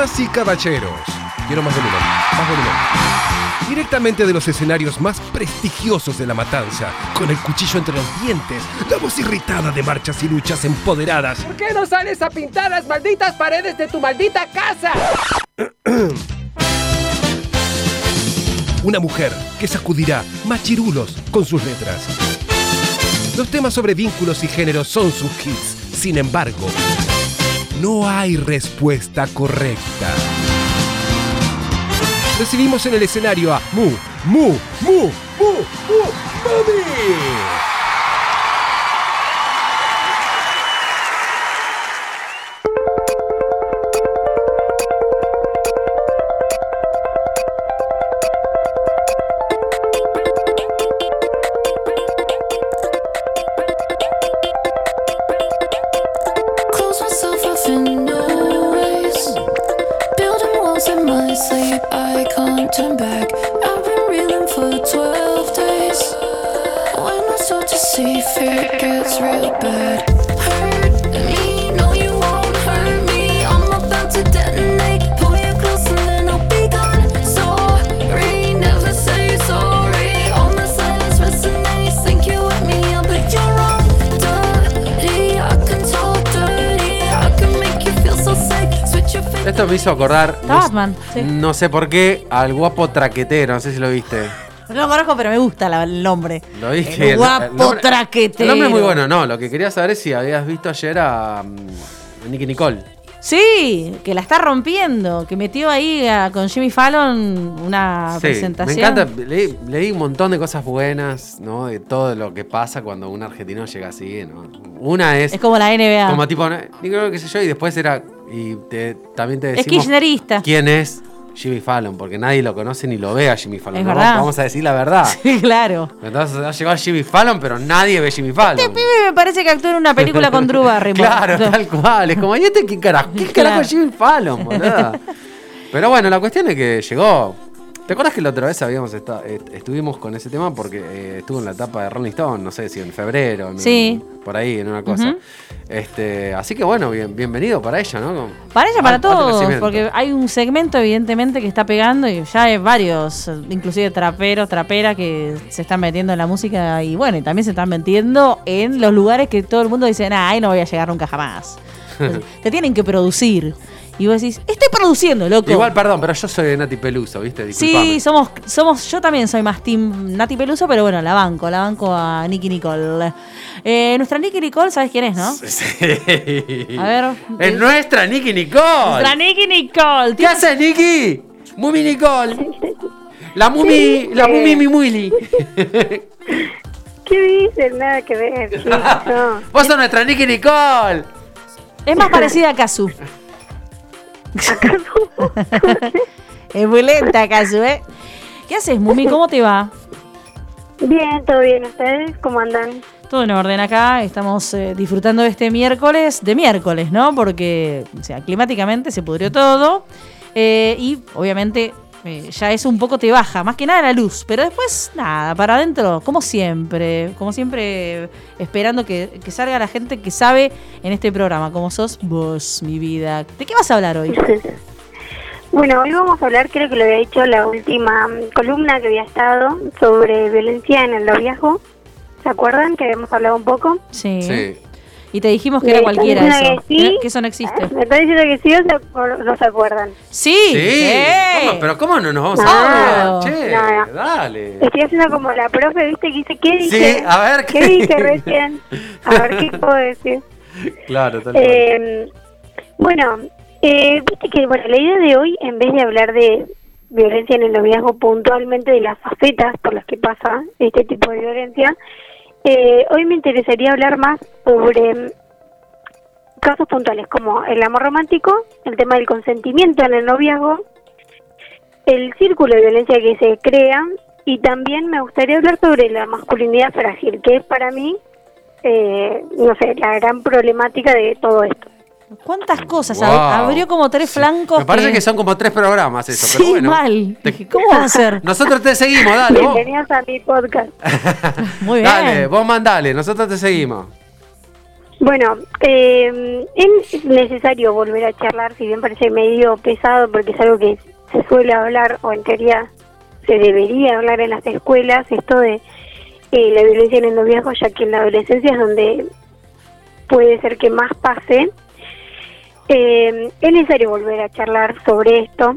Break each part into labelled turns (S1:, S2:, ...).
S1: Damas y caballeros. Quiero más volumen, más volumen. Directamente de los escenarios más prestigiosos de la matanza, con el cuchillo entre los dientes, la voz irritada de marchas y luchas empoderadas.
S2: ¿Por qué no sales a pintar las malditas paredes de tu maldita casa?
S1: Una mujer que sacudirá machirulos con sus letras. Los temas sobre vínculos y géneros son sus hits. Sin embargo, no hay respuesta correcta. Recibimos en el escenario a Mu, Mu, Mu, Mu, Mu, Mami.
S3: Esto me hizo acordar. No,
S4: Batman, sí.
S3: no sé por qué, al guapo traquetero. No sé si lo viste.
S4: No lo conozco, pero me gusta la- el nombre.
S3: ¿Lo?
S4: El guapo
S3: nombre-
S4: traquetero.
S3: El nombre es muy bueno. No, lo que quería saber es si habías visto ayer a, mm, a Nicky Nicole.
S4: Sí, que la está rompiendo. Que metió ahí a- con Jimmy Fallon una
S3: Sí,
S4: presentación.
S3: me encanta. Leí, leí un montón de cosas buenas, ¿no? De todo lo que pasa cuando un argentino llega así, ¿no? Una es,
S4: Es como la NBA.
S3: como tipo, Nicole, qué sé yo, y después era, y te- también te
S4: es
S3: decimos
S4: kirchnerista.
S3: quién es Jimmy Fallon, porque nadie lo conoce ni lo ve a Jimmy Fallon.
S4: Es
S3: ¿no?
S4: verdad.
S3: Vamos a decir la verdad.
S4: Sí, claro.
S3: Entonces ha llegado Jimmy Fallon, pero nadie ve Jimmy Fallon.
S4: Este pibe me parece que actuó en una película con Drew Barrymore.
S3: Claro, tal cual. Es como, ¿y este qué carajo? ¿Qué
S4: Claro.
S3: carajo es Jimmy Fallon, boludo? Pero bueno, la cuestión es que llegó. ¿Te acuerdas que la otra vez habíamos esta- eh, estuvimos con ese tema? Porque eh, estuvo en la etapa de Rolling Stone, no sé si en febrero, en-
S4: Sí.
S3: por ahí, en una cosa. Este, así que bueno, bien, bienvenido para ella, ¿no?
S4: Para ella, para todos, porque hay un segmento evidentemente que está pegando y ya hay varios, inclusive traperos, traperas que se están metiendo en la música y bueno, y también se están metiendo en los lugares que todo el mundo dice, nah, ahí no voy a llegar nunca jamás. Entonces, te tienen que producir. Y vos decís, estoy produciendo, loco.
S3: Igual, perdón, pero yo soy de Nati Peluso, ¿viste? Disculpame.
S4: Sí, somos, somos, yo también soy más team Nati Peluso, pero bueno, la banco, la banco a Nicky Nicole. Eh, nuestra Nicky Nicole, ¿sabes quién es, no?
S3: Sí.
S4: A ver.
S3: Es nuestra Nicky Nicole.
S4: Nuestra Nicky Nicole.
S3: ¿Qué haces, Nicky? Mumi Nicole. La Mumi, la Mumi Mimuili.
S5: ¿Qué dicen? Nada que ver.
S3: Vos sos nuestra Nicky Nicole.
S4: Es más parecida a Kazu. es muy lenta Kazu, ¿eh? ¿Qué haces, Mumi? ¿Cómo te va?
S5: Bien, todo bien. ¿Ustedes cómo andan?
S4: Todo en orden acá, estamos eh, disfrutando de este miércoles, de miércoles, ¿no? Porque, o sea, climáticamente se pudrió todo eh, y obviamente eh, ya eso un poco te baja, más que nada la luz, pero después nada, para adentro, como siempre, como siempre, esperando que, que salga la gente que sabe en este programa, como sos vos, mi vida. ¿De qué vas a hablar hoy?
S5: Bueno, hoy vamos a hablar, creo que lo había dicho la última columna que había estado sobre violencia en el noviazgo. ¿Se acuerdan que habíamos hablado un poco?
S4: Sí.
S3: Sí.
S4: Y te dijimos que era
S5: están
S4: cualquiera
S5: diciendo
S4: eso,
S5: que sí.
S4: que eso no existe.
S5: Me está diciendo que sí o, se- o no se acuerdan.
S4: Sí,
S3: Sí.
S4: ¡eh!
S3: ¿Cómo? Pero ¿cómo no nos vamos
S5: No.
S3: a ver? Che,
S5: No, no.
S3: dale.
S5: Estoy haciendo como la profe, ¿viste? Que dice, ¿qué dije?
S3: Sí, a ver,
S5: ¿qué
S3: ¿qué?
S5: dije recién? A ver, ¿qué puedo decir?
S3: Claro, tal.
S5: Eh, bueno, eh, viste que bueno, la idea de hoy, en vez de hablar de violencia en el noviazgo puntualmente de las facetas por las que pasa este tipo de violencia, eh, hoy me interesaría hablar más sobre mm, casos puntuales como el amor romántico, el tema del consentimiento en el noviazgo, el círculo de violencia que se crea y también me gustaría hablar sobre la masculinidad frágil, que es para mí, eh, no sé, la gran problemática de todo esto.
S4: ¿Cuántas cosas?
S3: Wow.
S4: Abrió como tres flancos.
S3: Me parece que son como tres programas eso,
S4: Sí,
S3: pero bueno.
S4: mal.
S3: Te-
S4: ¿Cómo va a ser?
S3: Nosotros te seguimos, dale. Vos.
S5: Bienvenidos a mi podcast.
S4: Muy bien.
S3: Dale, vos mandale, nosotros te seguimos.
S5: Bueno, eh, es necesario volver a charlar, si bien parece medio pesado, porque es algo que se suele hablar, o en teoría se debería hablar en las escuelas, esto de eh, la violencia en el noviazgo, ya que en la adolescencia es donde puede ser que más pase. Eh, es necesario volver a charlar sobre esto,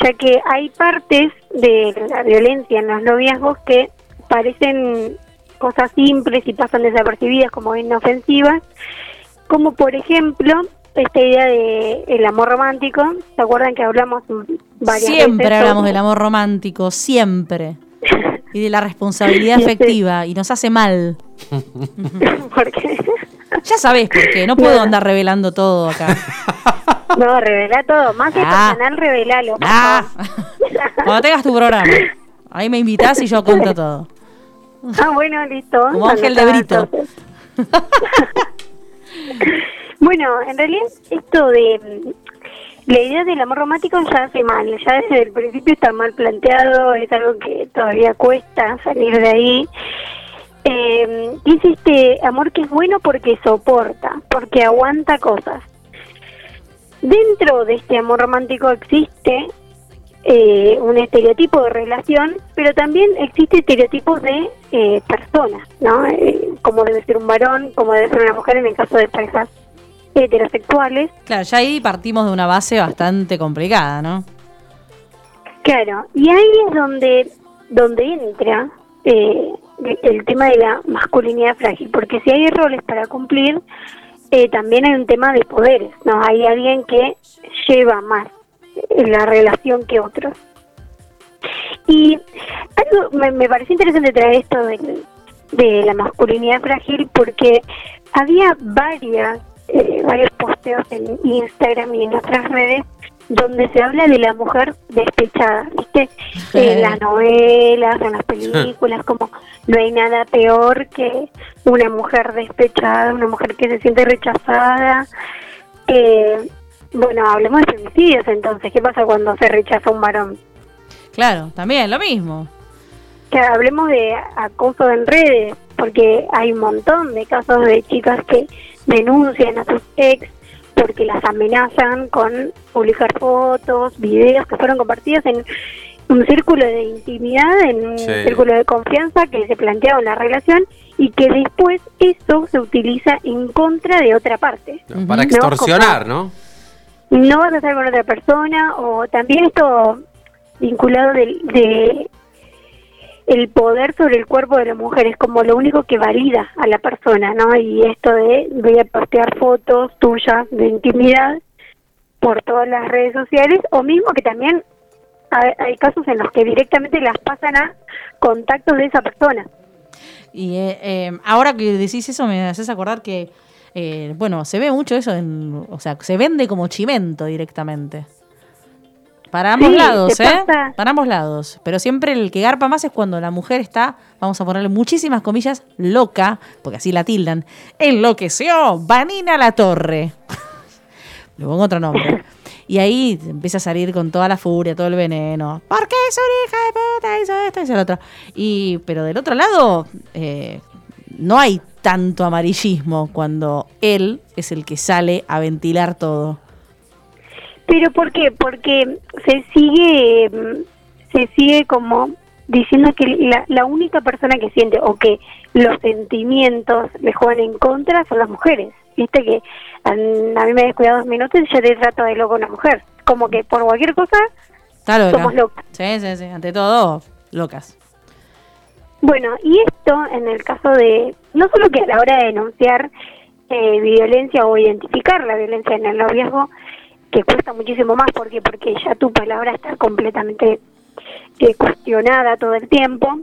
S5: ya que hay partes de la violencia en los noviazgos que parecen cosas simples y pasan desapercibidas como inofensivas, como por ejemplo esta idea de el amor romántico. ¿Se acuerdan que hablamos varias
S4: Siempre
S5: veces
S4: hablamos
S5: sobre-
S4: del amor romántico, siempre. Y de la responsabilidad afectiva, y nos hace mal.
S5: Porque
S4: Ya sabés por qué, no puedo andar revelando todo acá.
S5: no revela todo, más que
S4: Ah.
S5: tu canal revelalo.
S4: Ah, cuando tengas tu programa, ahí me invitás y yo cuento todo.
S5: Ah, bueno, listo.
S4: Como Ángel de Brito.
S5: bueno, en realidad esto de mm, la idea del amor romántico ya hace mal, ya desde el principio está mal planteado, es algo que todavía cuesta salir de ahí. Eh, dice este amor que es bueno porque soporta, porque aguanta cosas. Dentro de este amor romántico existe eh, un estereotipo de relación, pero también existe estereotipos de eh, personas, ¿no? Eh, como debe ser un varón, como debe ser una mujer en el caso de parejas heterosexuales.
S4: Claro, ya ahí partimos de una base bastante complicada, ¿no?
S5: Claro, y ahí es donde, donde entra eh, el tema de la masculinidad frágil, porque si hay roles para cumplir, eh, también hay un tema de poderes, ¿no? Hay alguien que lleva más en la relación que otros. Y algo me, me pareció interesante traer esto de, de la masculinidad frágil porque había varias, eh, varios posteos en Instagram y en otras redes donde se habla de la mujer despechada, ¿viste? En las novelas, en las películas, como no hay nada peor que una mujer despechada, una mujer que se siente rechazada. Eh, bueno, hablemos de femicidios entonces, ¿qué pasa cuando se rechaza un varón?
S4: Claro, también, lo mismo.
S5: Que hablemos de acoso en redes, porque hay un montón de casos de chicas que denuncian a sus ex porque las amenazan con publicar fotos, videos que fueron compartidos en un círculo de intimidad, en un
S3: Sí.
S5: círculo de confianza que se planteaba en la relación y que después eso se utiliza en contra de otra parte.
S3: Para extorsionar, ¿no?
S5: no vas a estar con otra persona o también esto vinculado del- de, el poder sobre el cuerpo de la mujer es como lo único que valida a la persona, ¿no? Y esto de voy a postear fotos tuyas de intimidad por todas las redes sociales o mismo que también hay, casos en los que directamente las pasan a contactos de esa persona.
S4: Y eh, eh, ahora que decís eso, me haces acordar que, eh, bueno, se ve mucho eso, en, o sea, se vende como chimento directamente. Para ambos
S5: Sí,
S4: lados, ¿eh?
S5: pasa-
S4: Para ambos lados. Pero siempre el que garpa más es cuando la mujer está, vamos a ponerle muchísimas comillas, loca, porque así la tildan. Enloqueció, Vanina La Torre. Le pongo otro nombre. Y ahí empieza a salir con toda la furia, todo el veneno. ¿Por qué es una hija de puta? Hizo esto, hizo lo otro. Y, pero del otro lado, eh, no hay tanto amarillismo cuando él es el que sale a ventilar todo.
S5: Pero ¿por qué? Porque se sigue, mm, se sigue como diciendo que la, la única persona que siente o que los sentimientos le juegan en contra son las mujeres. Viste que a, a mí me descuida dos minutos y ya te trato de loco una mujer. Como que por cualquier cosa
S4: Está
S5: somos locas.
S4: Sí, sí, sí. Ante todo, locas.
S5: Bueno, y esto en el caso de, no solo que a la hora de denunciar eh, violencia o identificar la violencia en el noviazgo, que cuesta muchísimo más, porque porque ya tu palabra está completamente eh, cuestionada todo el tiempo.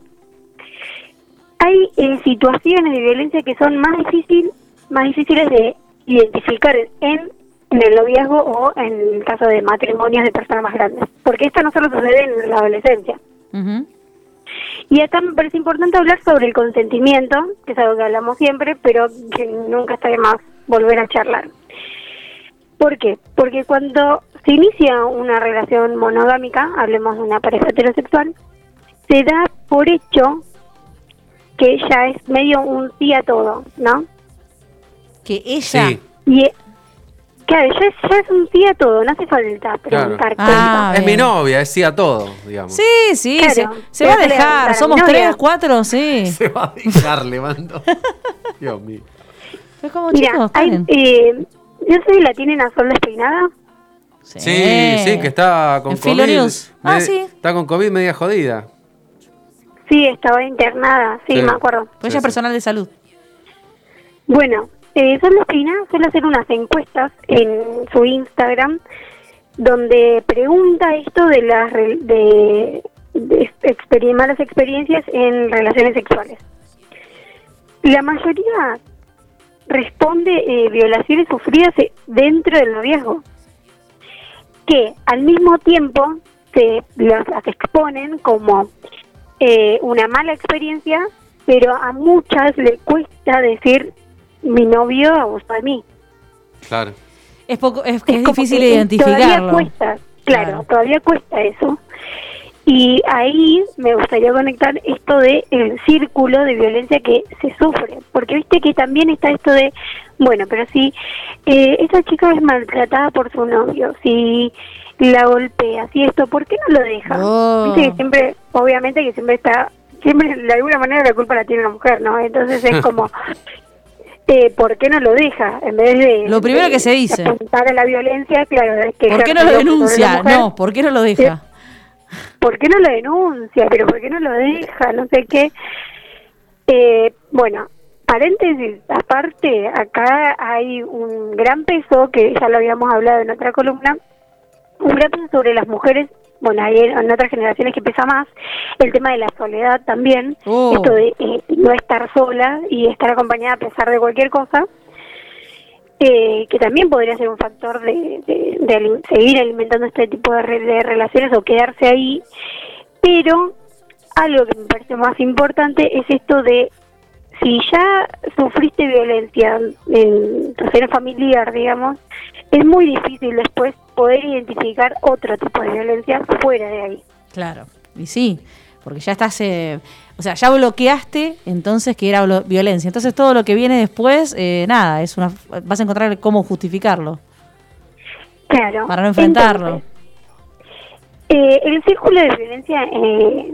S5: Hay eh, situaciones de violencia que son más difícil, más difíciles de identificar en, en el noviazgo o en el caso de matrimonios de personas más grandes, porque esto no solo sucede en la adolescencia.
S4: Ujú.
S5: Y acá me parece importante hablar sobre el consentimiento, que es algo que hablamos siempre, pero que nunca está de más volver a charlar. ¿Por qué? Porque cuando se inicia una relación monogámica, hablemos de una pareja heterosexual, se da por hecho que ya es medio un sí a todo, ¿no?
S4: Que ella.
S3: Sí.
S5: Y eh, claro, ya es, ya es un sí a todo, no hace falta preguntar
S4: Ah,
S5: cosas.
S3: es mi novia, es sí a todo, digamos.
S4: Sí, sí,
S5: Claro,
S4: se, va a dejar. Somos
S5: novia.
S4: tres, cuatro, sí.
S3: Se va a dejar, le mando. Dios mío.
S4: Es como
S5: Mira,
S4: chicos,
S5: hay, eh, yo sé si la tienen a sol despeinada.
S3: Sí, sí, que está con
S4: En
S3: COVID.
S4: News. Ah,
S3: me-
S4: sí.
S3: Está con COVID media jodida.
S5: Sí, estaba internada, sí,
S3: Sí.
S5: me acuerdo.
S4: Pues
S3: Sí,
S4: ella es
S3: sí.
S4: personal de salud.
S5: Bueno, eh, Sol Despeinada suele hacer unas encuestas en su Instagram donde pregunta esto de las re- de, malas experiencias en relaciones sexuales. La mayoría responde eh, violaciones sufridas eh, dentro del noviazgo, que al mismo tiempo se las, exponen como eh, una mala experiencia, pero a muchas le cuesta decir mi novio abusó de mí.
S3: Claro.
S4: Es poco, es que es, difícil
S5: que
S4: identificarlo.
S5: Todavía cuesta, claro,
S4: Claro.
S5: todavía cuesta eso. Y ahí me gustaría conectar esto de el círculo de violencia que se sufre, porque viste que también está esto de, bueno, pero si eh, esa chica es maltratada por su novio, si la golpea, si esto, ¿por qué no lo deja?
S4: Oh.
S5: Viste que siempre, obviamente que siempre está, siempre de alguna manera la culpa la tiene la mujer, ¿no? Entonces es como, eh, ¿por qué no lo deja? En vez de...
S4: Lo primero
S5: de
S4: que se dice.
S5: apuntar a la violencia, claro, es que
S4: ¿Por qué no lo denuncia? No, ¿por qué no lo deja?
S5: ¿Por qué no lo denuncia? Pero ¿por qué no lo deja? No sé qué. Eh, bueno, paréntesis, aparte, acá hay un gran peso, que ya lo habíamos hablado en otra columna, un gran peso sobre las mujeres, bueno, hay en otras generaciones que pesa más, el tema de la soledad también,
S4: Oh.
S5: esto de eh, no estar sola y estar acompañada a pesar de cualquier cosa. Eh, que también podría ser un factor de, de- de seguir alimentando este tipo de, re- de relaciones o quedarse ahí, pero algo que me parece más importante es esto de si ya sufriste violencia en tu seno familiar, digamos, es muy difícil después poder identificar otro tipo de violencia fuera de ahí.
S4: Claro, y sí, porque ya estás, eh, o sea, ya bloqueaste entonces que era violencia. Entonces todo lo que viene después, eh, nada, es una, vas a encontrar cómo justificarlo
S5: Claro.
S4: para no enfrentarlo.
S5: Entonces, eh, el círculo de violencia eh,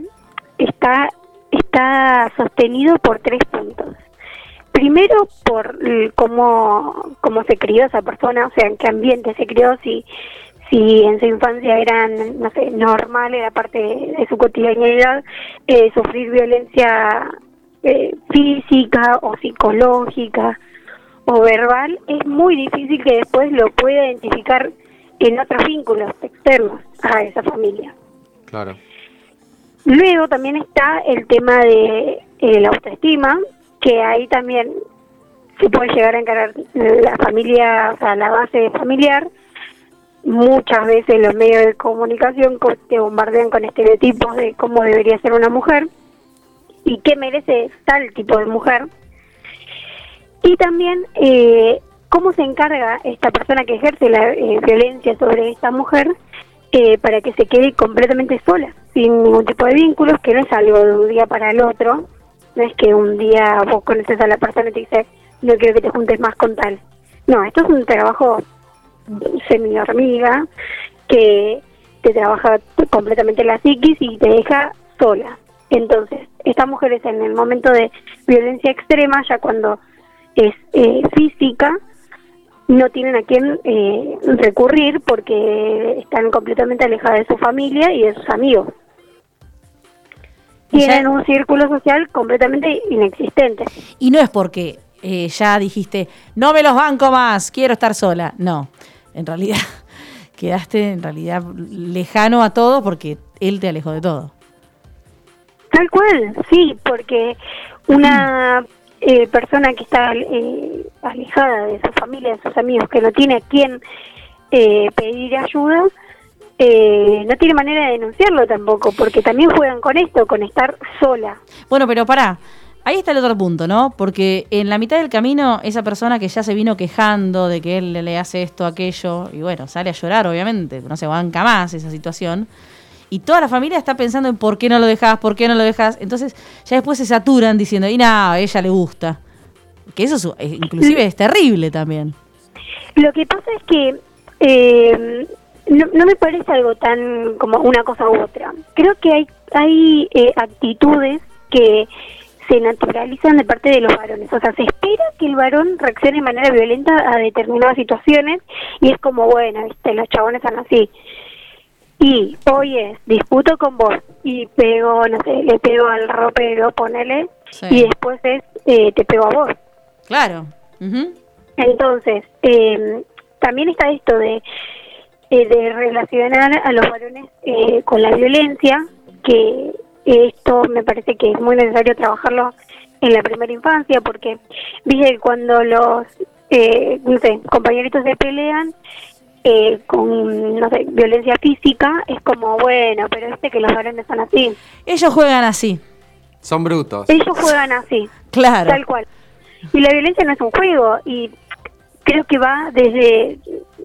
S5: está está sostenido por tres puntos. Primero, por cómo, cómo se crió esa persona, o sea, en qué ambiente se crió, si, si en su infancia era, no sé, normal, era parte de su cotidianidad, eh, sufrir violencia eh, física o psicológica o verbal, es muy difícil que después lo pueda identificar en otros vínculos externos a esa familia.
S3: Claro.
S5: Luego también está el tema de eh, la autoestima, que ahí también se puede llegar a encarar la familia, o sea, la base familiar. Muchas veces los medios de comunicación co- te bombardean con estereotipos de cómo debería ser una mujer y qué merece tal tipo de mujer. Y también eh, cómo se encarga esta persona que ejerce la eh, violencia sobre esta mujer eh, para que se quede completamente sola, sin ningún tipo de vínculos, que no es algo de un día para el otro, no es que un día vos conoces a la persona y te dice, no quiero que te juntes más con tal. No, esto es un trabajo semi hormiga que te trabaja completamente la psiquis y te deja sola. Entonces, estas mujeres en el momento de violencia extrema, ya cuando es eh, física, no tienen a quién eh, recurrir porque están completamente alejadas de su familia y de sus amigos.
S4: Ya-
S5: Tienen un círculo social completamente inexistente.
S4: Y no es porque eh, ya dijiste, no me los banco más, quiero estar sola. No, en realidad quedaste en realidad lejano a todo porque él te alejó de todo.
S5: Tal cual, sí, porque una eh, persona que está eh, alejada de su familia, de sus amigos, que no tiene a quién eh, pedir ayuda, eh, no tiene manera de denunciarlo tampoco, porque también juegan con esto, con estar sola.
S4: Bueno, pero pará. Ahí está el otro punto, ¿no? Porque en la mitad del camino, esa persona que ya se vino quejando de que él le hace esto, aquello, y bueno, sale a llorar, obviamente, no se banca más esa situación. Y toda la familia está pensando en por qué no lo dejas, por qué no lo dejas. Entonces ya después se saturan diciendo, y nada, a ella le gusta. Que eso es- es- inclusive es terrible también.
S5: Lo que pasa es que eh, no, no me parece algo tan como una cosa u otra. Creo que hay, hay eh, actitudes que se naturalizan de parte de los varones. O sea, se espera que el varón reaccione de manera violenta a determinadas situaciones y es como, bueno, viste, los chabones son así. Y hoy es, disputo con vos y pego, no sé, le pego al ropero, ponele,
S4: Sí.
S5: y después es, eh, te pego a vos.
S4: Claro. Ujú.
S5: Entonces, eh, también está esto de, eh, de relacionar a los varones eh, con la violencia, que esto me parece que es muy necesario trabajarlo en la primera infancia, porque viste que cuando los, eh, no sé, compañeritos se pelean, eh, con, no sé, violencia física, es como, bueno, pero este que los varones son así.
S4: Ellos juegan así.
S3: Son brutos.
S5: Ellos juegan así.
S4: Claro.
S5: Tal cual. Y la violencia no es un juego y creo que va desde,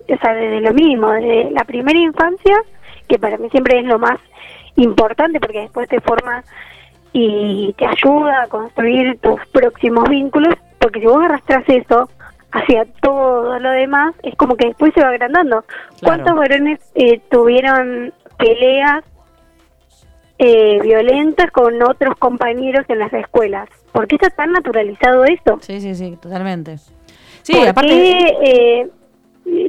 S5: o sea, desde lo mismo, desde la primera infancia, que para mí siempre es lo más importante porque después te forma y te ayuda a construir tus próximos vínculos, porque si vos arrastras eso hacia todo lo demás, es como que después se va agrandando. ¿Cuántos varones eh, tuvieron peleas eh, violentas con otros compañeros en las escuelas? ¿Por qué está tan naturalizado esto?
S4: Sí, sí, sí, totalmente. Sí,
S5: ¿Por
S4: aparte.
S5: qué, eh,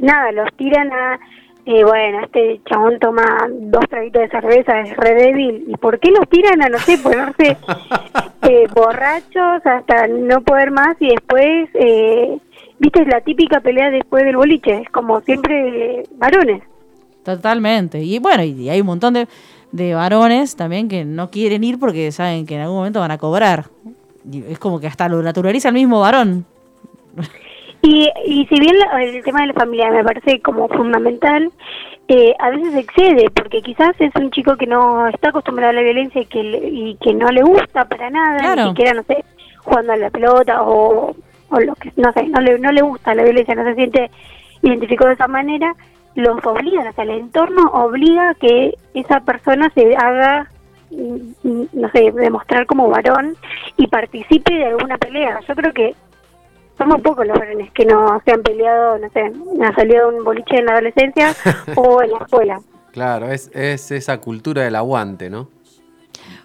S5: nada, los tiran a, eh, bueno, este chabón toma dos traguitos de cerveza, es re débil. ¿Y por qué los tiran a, no sé, ponerse eh, borrachos hasta no poder más y después, eh, viste, es la típica pelea después del boliche, es como siempre eh, varones.
S4: Totalmente. Y bueno, y hay un montón de, de varones también que no quieren ir porque saben que en algún momento van a cobrar. Y es como que hasta lo naturaliza el mismo varón.
S5: Y, y si bien la- el tema de la familia me parece como fundamental, eh, a veces excede, porque quizás es un chico que no está acostumbrado a la violencia y que, le- y que no le gusta para nada,
S4: Claro.
S5: ni siquiera, no sé, jugando a la pelota o, o lo que, no sé, no le, no le gusta la violencia, no se siente identificado de esa manera, los obligan, o sea, el entorno obliga a que esa persona se haga, mm, mm, no sé, demostrar como varón y participe de alguna pelea. Yo creo que somos pocos los varones que no se han peleado, no sé, han salido un boliche en la adolescencia o en la escuela.
S3: Claro, es, es esa cultura del aguante, ¿no?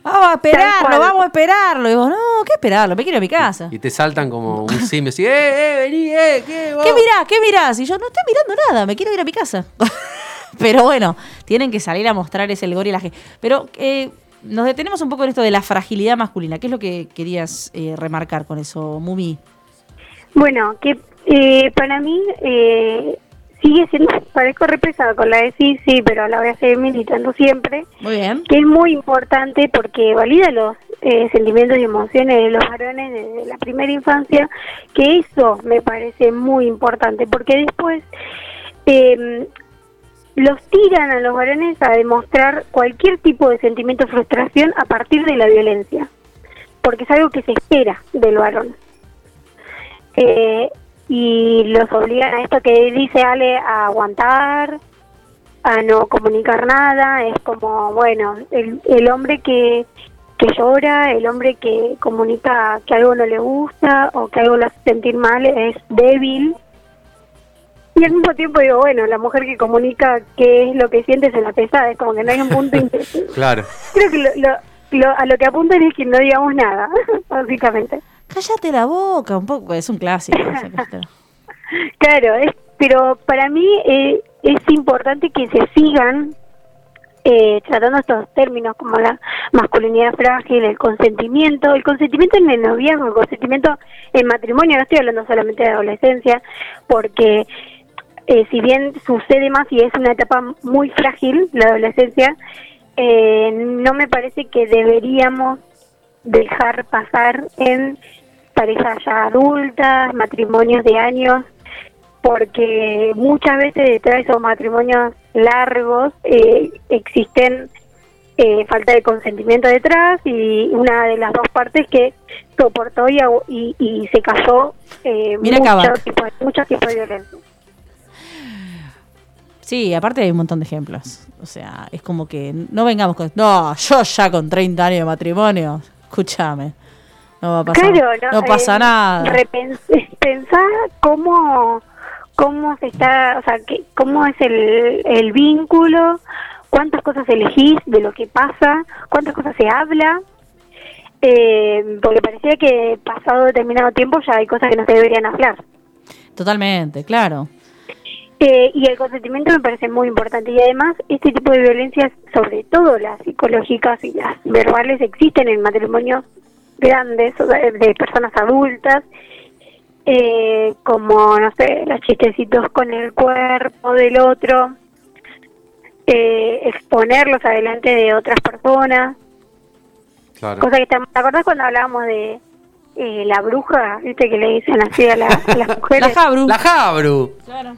S4: Vamos a esperarlo, vamos a esperarlo. Y digo, no, ¿qué esperarlo? Me quiero ir a mi casa.
S3: Y te saltan como un simio así, ¡eh, eh, vení, eh! ¿Qué, vos?".
S4: ¿Qué mirás? ¿Qué mirás? Y yo no estoy mirando nada, me quiero ir a mi casa. Pero bueno, tienen que salir a mostrar ese el gorilaje. Pero eh, nos detenemos un poco en esto de la fragilidad masculina. ¿Qué es lo que querías eh, remarcar con eso, Mumi?
S5: Bueno, que eh, para mí eh, sigue siendo, parezco repesada con la de sí, sí, pero la voy a seguir militando siempre,
S4: Muy bien.
S5: que es muy importante porque valida los eh, sentimientos y emociones de los varones desde la primera infancia, que eso me parece muy importante, porque después eh, los tiran a los varones a demostrar cualquier tipo de sentimiento de frustración a partir de la violencia, porque es algo que se espera del varón. Eh, y los obligan a esto que dice Ale a aguantar, a no comunicar nada, es como, bueno, el, el hombre que, que llora, el hombre que comunica que algo no le gusta o que algo lo hace sentir mal es débil. Y al mismo tiempo digo, bueno, la mujer que comunica qué es lo que siente se la pesada, es como que no hay un punto
S3: Claro.
S5: Creo que lo, lo- lo- a lo que apuntan es que no digamos nada, básicamente.
S4: Cállate la boca, un poco, es un clásico.
S5: Claro, es, pero para mí eh, es importante que se sigan eh, tratando estos términos como la masculinidad frágil, el consentimiento, el consentimiento en el noviazgo, el consentimiento en matrimonio, no estoy hablando solamente de adolescencia, porque eh, si bien sucede más y es una etapa muy frágil, la adolescencia, eh, no me parece que deberíamos dejar pasar en parejas ya adultas, matrimonios de años, porque muchas veces detrás de esos matrimonios largos eh, existen eh, falta de consentimiento detrás y una de las dos partes que soportó y, y, y se cayó eh,
S4: Mira
S5: mucho
S4: Kavak.
S5: tipo, de- mucho tipo de violencia.
S4: Sí, aparte hay un montón de ejemplos. O sea, es como que no vengamos con. No, yo ya con 30 años de matrimonio, escúchame. No va a pasar,
S5: Claro,
S4: no, pasa
S5: eh,
S4: nada.
S5: Pensá cómo, cómo se está, o sea, que, cómo es el, el vínculo, cuántas cosas elegís de lo que pasa, cuántas cosas se habla. Eh, porque parecía que pasado determinado tiempo ya hay cosas que no se deberían hablar.
S4: Totalmente, claro.
S5: Eh, y el consentimiento me parece muy importante. Y además, este tipo de violencias, sobre todo las psicológicas y las verbales, existen en matrimonios grandes, o sea, de personas adultas, eh, como, no sé, los chistecitos con el cuerpo del otro, eh, exponerlos adelante de otras personas.
S3: Claro.
S5: Cosa que está- ¿te acordás cuando hablábamos de eh, la bruja? ¿Viste que le dicen así a, la- a las mujeres?
S4: La Jabru.
S3: La Jabru.
S4: Claro.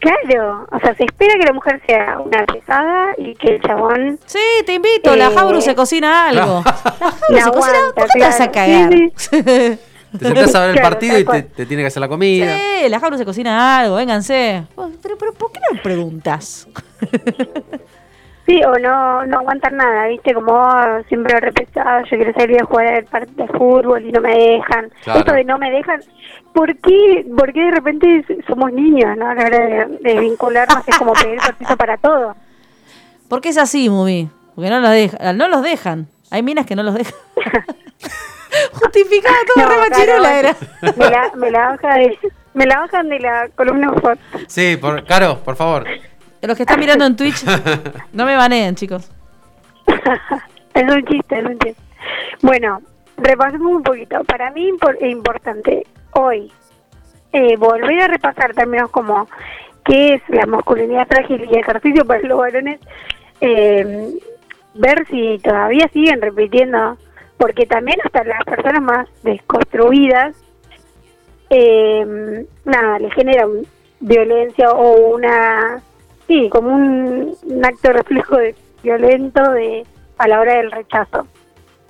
S5: Claro, o sea, se espera que la mujer sea una pesada y que el chabón
S4: Sí, te invito, la
S5: Eh,
S4: Jabru se cocina algo. La Jabru
S5: la
S4: se cocina,
S5: aguanta,
S4: ¿por qué te vas a cagar?
S5: Sí,
S4: Sí,
S3: Te sentás a ver el
S5: Claro,
S3: partido y te, tiene que hacer la comida.
S4: la Jabru se cocina algo, vénganse. Pero, pero ¿por qué no preguntas?
S5: Sí, o no, no aguantan nada, ¿viste? Como oh, siempre repesado, yo quiero salir a jugar de fútbol y no me dejan.
S3: Claro.
S5: Esto de no me dejan, ¿por qué, por qué de repente somos niños, ¿no? A la hora de, de vincularnos es como pedir permiso para todo.
S4: ¿Por qué es así, Mubi? Porque no los, dejan, no los dejan. Hay minas que no los dejan. Justificada toda
S5: No, claro,
S4: era.
S5: Me la, me la baja de, me la bajan de la columna.
S3: Sí, por, Caro, por favor.
S4: Los que están mirando en Twitch, no me baneen, chicos.
S5: es un chiste, es un chiste. Bueno, repasemos un poquito. Para mí es importante hoy eh, volver a repasar términos como qué es la masculinidad frágil y ejercicio para los varones, eh, ver si todavía siguen repitiendo, porque también hasta las personas más desconstruidas, eh, nada, le generan violencia o una, sí, como un, un acto reflejo de violento de a la hora del rechazo.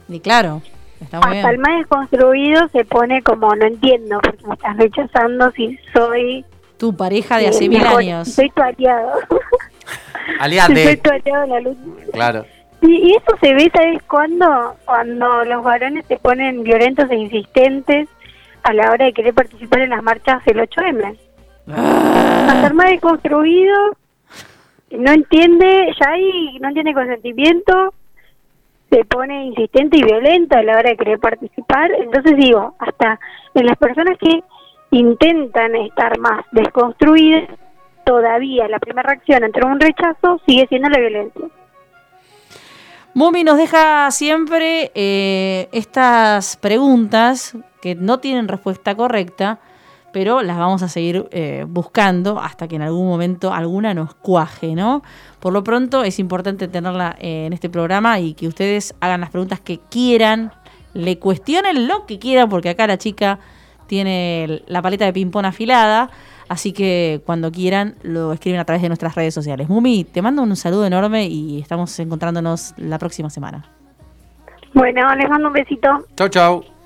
S4: Y claro, está muy
S5: Hasta el más desconstruido se pone como no entiendo porque me estás rechazando si soy
S4: Tu pareja de
S5: eh,
S4: hace mil
S5: mejor,
S4: años.
S5: si soy tu aliado. Si soy
S3: Aliate.
S5: tu aliado en la lucha.
S3: Claro.
S5: Y, y eso se ve, ¿sabes cuándo? Cuando los varones se ponen violentos e insistentes a la hora de querer participar en las marchas del 8M. Hasta el más desconstruido no entiende, ya ahí no entiende consentimiento, se pone insistente y violento a la hora de querer participar. Entonces digo, hasta en las personas que intentan estar más desconstruidas, todavía la primera reacción ante un rechazo sigue siendo la violencia.
S4: Mumi nos deja siempre eh, estas preguntas que no tienen respuesta correcta, pero las vamos a seguir eh, buscando hasta que en algún momento alguna nos cuaje, ¿no? Por lo pronto es importante tenerla eh, en este programa y que ustedes hagan las preguntas que quieran, le cuestionen lo que quieran, porque acá la chica tiene la paleta de ping-pong afilada. Así que cuando quieran lo escriben a través de nuestras redes sociales. Mumi, te mando un saludo enorme y estamos encontrándonos la próxima semana.
S5: Bueno, les mando un besito.
S3: Chau, chau.